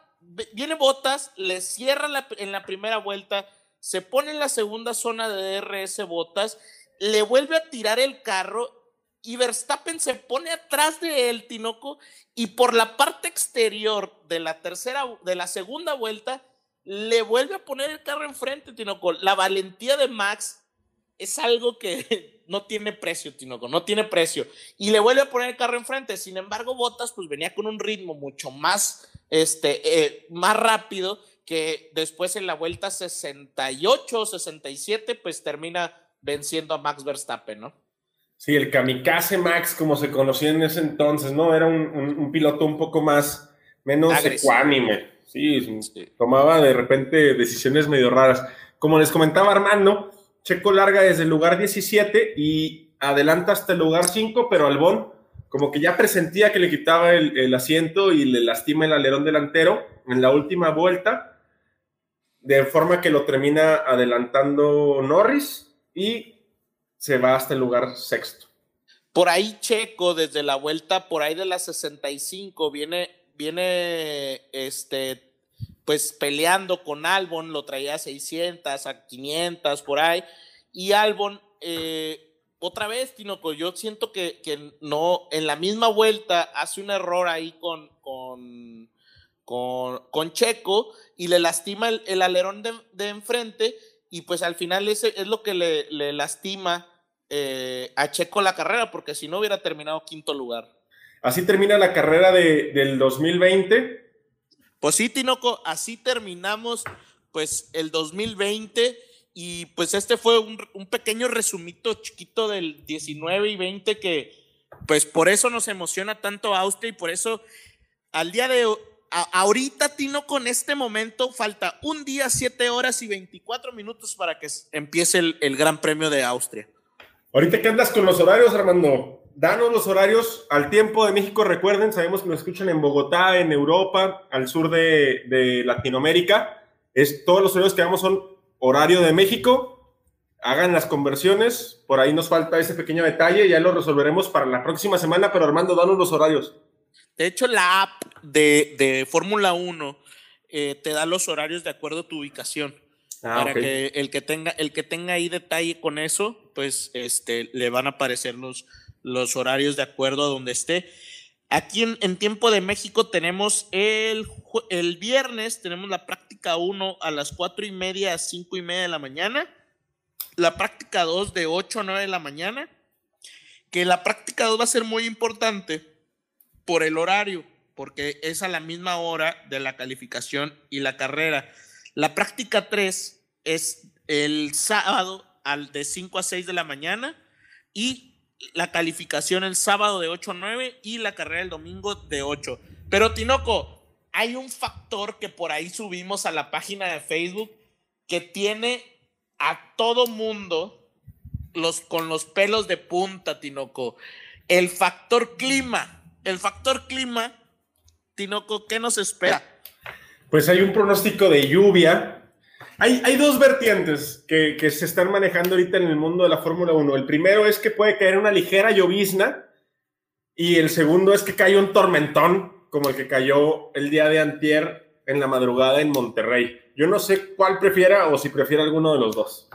viene Botas, le cierra en la primera vuelta, se pone en la segunda zona de DRS Botas, le vuelve a tirar el carro y Verstappen se pone atrás de él, Tinoco, y por la parte exterior de la tercera, de la segunda vuelta, le vuelve a poner el carro enfrente, Tinoco. La valentía de Max es algo que no tiene precio, Tinoco, no tiene precio. Y le vuelve a poner el carro enfrente. Sin embargo, Botas pues venía con un ritmo mucho más este, eh, más rápido que después en la vuelta 68 o 67, pues termina venciendo a Max Verstappen, ¿no? Sí, el kamikaze Max, como se conocía en ese entonces, ¿no? Era un, piloto un poco más, menos ecuánime. Sí, tomaba de repente decisiones medio raras. Como les comentaba Armando, Checo larga desde el lugar 17 y adelanta hasta el lugar 5, pero Albón como que ya presentía que le quitaba el, asiento y le lastima el alerón delantero en la última vuelta, de forma que lo termina adelantando Norris y se va hasta el lugar sexto. Por ahí Checo, desde la vuelta, por ahí de las 65, viene, viene este, pues peleando con Albon, lo traía a 600, a 500, por ahí, y Albon... Eh, otra vez, Tinoco, yo siento que, no, en la misma vuelta hace un error ahí con, con, con, Checo y le lastima el, alerón de, enfrente y pues al final ese es lo que le, lastima eh, a Checo la carrera, porque si no hubiera terminado quinto lugar. Así termina la carrera de, del 2020. Pues sí, Tinoco, así terminamos pues el 2020 y pues este fue un, pequeño resumito chiquito del 19 y 20 que pues por eso nos emociona tanto Austria y por eso al día de ahorita Tino con este momento falta un día, 7 horas y 24 minutos para que empiece el, el Gran Premio de Austria. Ahorita que andas con los horarios, Armando, danos los horarios al tiempo de México. Recuerden, sabemos que nos escuchan en Bogotá, en Europa, al sur de, de Latinoamérica. Es, todos los horarios que damos son horario de México. Hagan las conversiones. Por ahí nos falta ese pequeño detalle. Ya lo resolveremos para la próxima semana. Pero Armando, danos los horarios. De hecho, la app de, Fórmula 1 eh, te da los horarios de acuerdo a tu ubicación. Ah, para que el que tenga el que tenga ahí detalle con eso, pues este le van a aparecer los, los horarios de acuerdo a donde esté. Aquí en, Tiempo de México tenemos el, el viernes, tenemos la práctica 1 a las 4 y media a 5 y media de la mañana, la práctica 2 de 8 a 9 de la mañana, que la práctica 2 va a ser muy importante por el horario, porque es a la misma hora de la calificación y la carrera. La práctica 3 es el sábado al de 5 a 6 de la mañana y la calificación el sábado de 8 a 9 y la carrera el domingo de 8. Pero Tinoco, hay un factor que por ahí subimos a la página de Facebook que tiene a todo mundo los, con los pelos de punta, Tinoco. El factor clima. El factor clima, Tinoco, ¿qué nos espera? Pues hay un pronóstico de lluvia hay, dos vertientes que, se están manejando ahorita en el mundo de la Fórmula 1. El primero es que puede caer una ligera llovizna y el segundo es que cae un tormentón como el que cayó el día de antier en la madrugada en Monterrey. Yo no sé cuál prefiera o si prefiere alguno de los dos.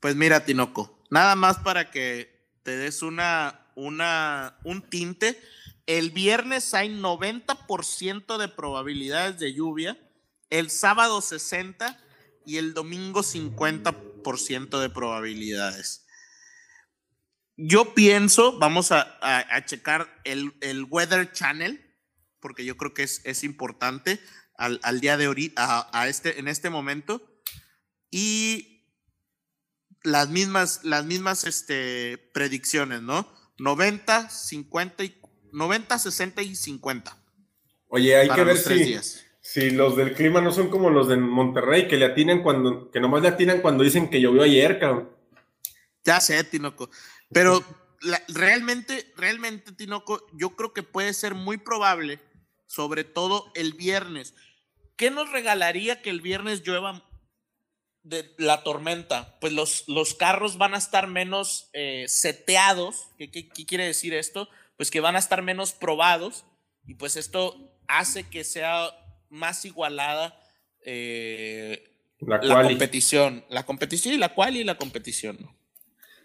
Pues mira, Tinoco, nada más para que te des una, una, un tinte. El viernes hay 90% de probabilidades de lluvia, el sábado 60% y el domingo 50% de probabilidades. yo pienso, vamos a, a, checar el, el, Weather Channel, porque yo creo que es, es importante al, al, día de hoy, a, a, este, en este momento. Y las mismas, las mismas este, predicciones, ¿no? 90, 50 y 90, 60 y 50. Oye, hay que ver si, si los del clima no son como los de Monterrey, que le atinan cuando, que nomás le atinan cuando dicen que llovió ayer, cabrón. Ya sé, Tinoco. Pero realmente, realmente, Tinoco, yo creo que puede ser muy probable, sobre todo el viernes. ¿Qué nos regalaría que el viernes llueva de la tormenta? Pues los, los carros van a estar menos eh, seteados. ¿Qué, qué quiere decir esto? Pues que van a estar menos probados y pues esto hace que sea más igualada eh, la, competición. La competición y la cual y la competición.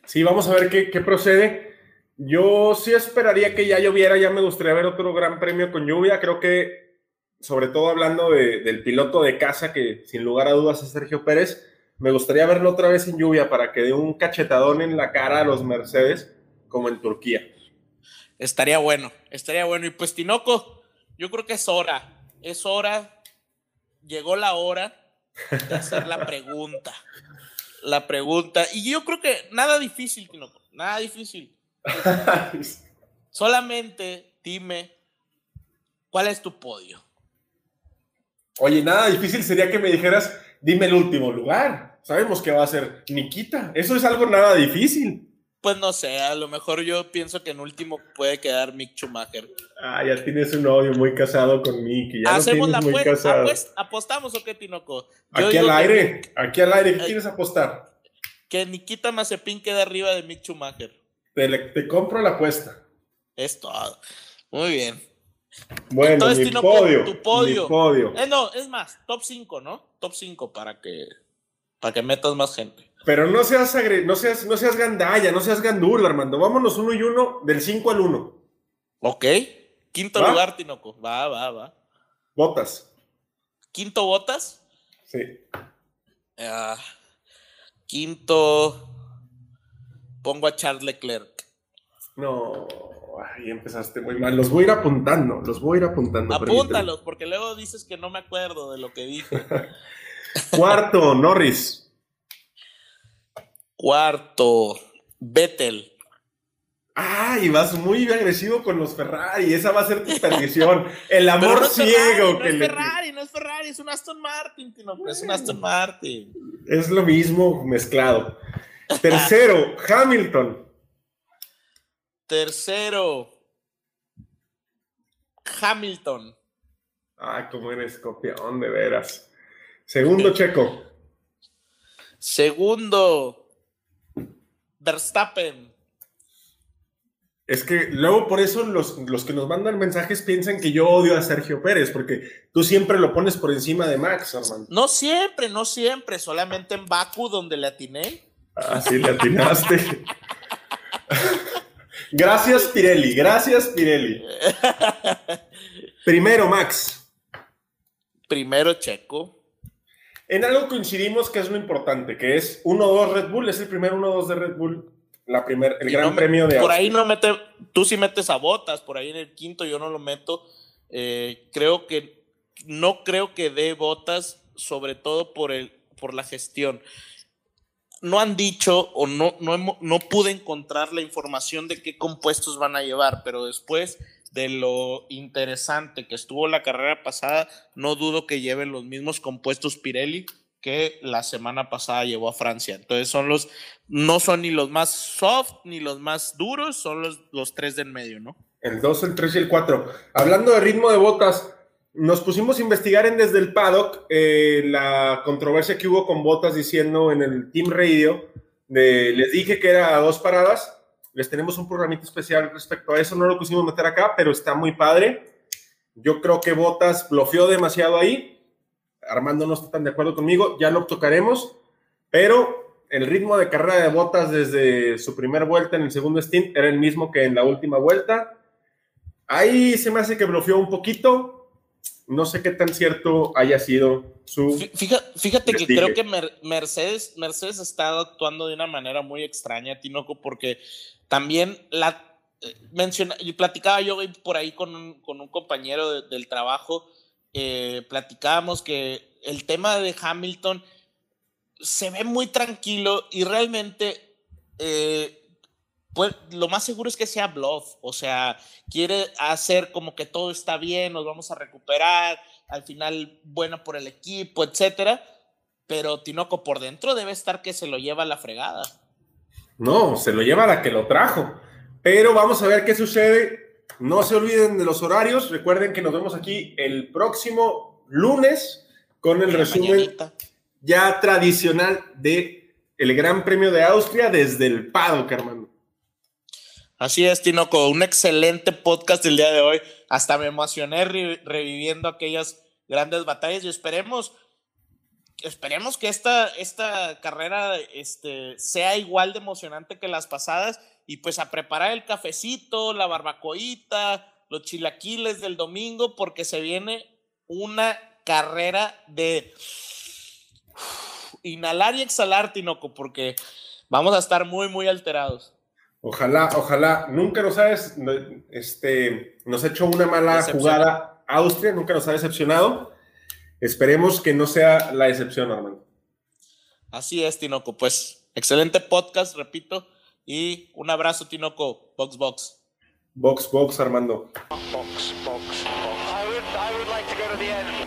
Sí, vamos a ver qué, procede. Yo sí esperaría que ya lloviera, ya me gustaría ver otro gran premio con lluvia. Creo que, sobre todo hablando del piloto de casa, que sin lugar a dudas es Sergio Pérez, me gustaría verlo otra vez en lluvia para que dé un cachetadón en la cara a los Mercedes, como en Turquía. Estaría bueno, estaría bueno. Y pues Tinoco, yo creo que es hora es hora, llegó la hora de hacer la pregunta. La pregunta. Y yo creo que nada difícil, nada difícil. Solamente dime cuál es tu podio. Oye, nada difícil sería que me dijeras, dime el último lugar. Sabemos que va a ser Nikita. Eso es algo nada difícil. Pues no sé, a lo mejor yo pienso que en último puede quedar Mick Schumacher. Ah, ya tienes un novio muy casado con Mick. Ya Hacemos la muy casado. ¿Apostamos o qué, Tinoco? aquí al aire, aquí al aire, ¿qué quieres apostar? Que Nikita Mazepin quede arriba de Mick Schumacher. Te, compro la apuesta. Es todo. Muy bien. Bueno, mi, podio, tu podio. podio. Eh, no, es más, top 5, ¿no? Top 5 para que, para que metas más gente. Pero no seas, no seas, no seas gandalla, no seas gandula, Armando. Vámonos uno y uno, del 5 al 1. Ok. Quinto lugar, Tinoco. Va, va, va. Botas. ¿Quinto botas? Sí. Ah, quinto. Pongo a Charles Leclerc. No, ahí empezaste muy mal. Los voy a ir apuntando, los voy a ir apuntando. Apúntalos, porque luego dices que no me acuerdo de lo que dije. Cuarto, Norris. Cuarto, Vettel. Ah, y vas muy agresivo con los Ferrari. Esa va a ser tu perdición. El amor ciego. no es Ferrari, no es Ferrari, es un Aston Martin. es un Aston Martin. Es lo mismo mezclado. Tercero, Hamilton. Tercero, Hamilton. Ay, cómo eres copión, de veras. Segundo, Checo. Segundo, Verstappen. Es que luego por eso los, que nos mandan mensajes piensan que yo odio a Sergio Pérez, porque tú siempre lo pones por encima de Max, hermano. No siempre, no siempre, solamente en Baku donde le atiné. Ah, sí, le atinaste. gracias, Pirelli, gracias, Pirelli. Primero, Max. Primero, Checo. En algo coincidimos que es lo importante, que es 1-2 Red Bull, es el primer 1-2 de Red Bull, la primer, el gran premio de Por ahí no mete, tú sí metes a botas, por ahí en el quinto yo no lo meto. Eh, creo que, no creo que dé botas, sobre todo por, el, por la gestión. No han dicho o no, no, no pude encontrar la información de qué compuestos van a llevar, pero después de lo interesante que estuvo la carrera pasada, no dudo que lleven los mismos compuestos Pirelli que la semana pasada llevó a Francia. Entonces son los, no son ni los más soft ni los más duros, son los, los tres del medio, ¿no? El 2, el 3 y el 4. Hablando de ritmo de botas, nos pusimos a investigar en desde el paddock eh, la controversia que hubo con botas diciendo en el Team Radio, de, les dije que era dos paradas, les tenemos un programito especial respecto a eso. No lo quisimos meter acá, pero está muy padre. Yo creo que Botas bloqueó demasiado ahí. Armando no está tan de acuerdo conmigo. Ya lo tocaremos. Pero el ritmo de carrera de Botas desde su primera vuelta en el segundo stint era el mismo que en la última vuelta. Ahí se me hace que bloqueó un poquito. no sé qué tan cierto haya sido su. Fíjate, fíjate que creo que Mercedes, Mercedes está actuando de una manera muy extraña, Tinoco, porque también la eh, menciona, platicaba yo por ahí con un, con un compañero del trabajo, eh, platicábamos que el tema de Hamilton se ve muy tranquilo y realmente eh, pues lo más seguro es que sea bluff, o sea, quiere hacer como que todo está bien, nos vamos a recuperar, al final bueno por el equipo, etcétera, pero Tinoco por dentro debe estar que se lo lleva a la fregada. No, se lo lleva la que lo trajo. Pero vamos a ver qué sucede. No se olviden de los horarios. Recuerden que nos vemos aquí el próximo lunes con el resumen ya tradicional de el Gran Premio de Austria desde el Paddock, hermano. Así es, Tinoco, un excelente podcast el día de hoy. Hasta me emocioné reviviendo aquellas grandes batallas y esperemos, esperemos que esta, esta carrera este, sea igual de emocionante que las pasadas y pues a preparar el cafecito, la barbacoita, los chilaquiles del domingo porque se viene una carrera de inhalar y exhalar, Tinoco, porque vamos a estar muy, muy alterados. Ojalá, ojalá. Nunca nos ha, este, nos ha hecho una mala jugada Austria, nunca nos ha decepcionado. Esperemos que no sea la excepción, Armando. Así es, Tinoco. Pues excelente podcast, repito. Y un abrazo, Tinoco. Box, box. Box, box, Armando. Box, box, box. I would, I would like to go to the end.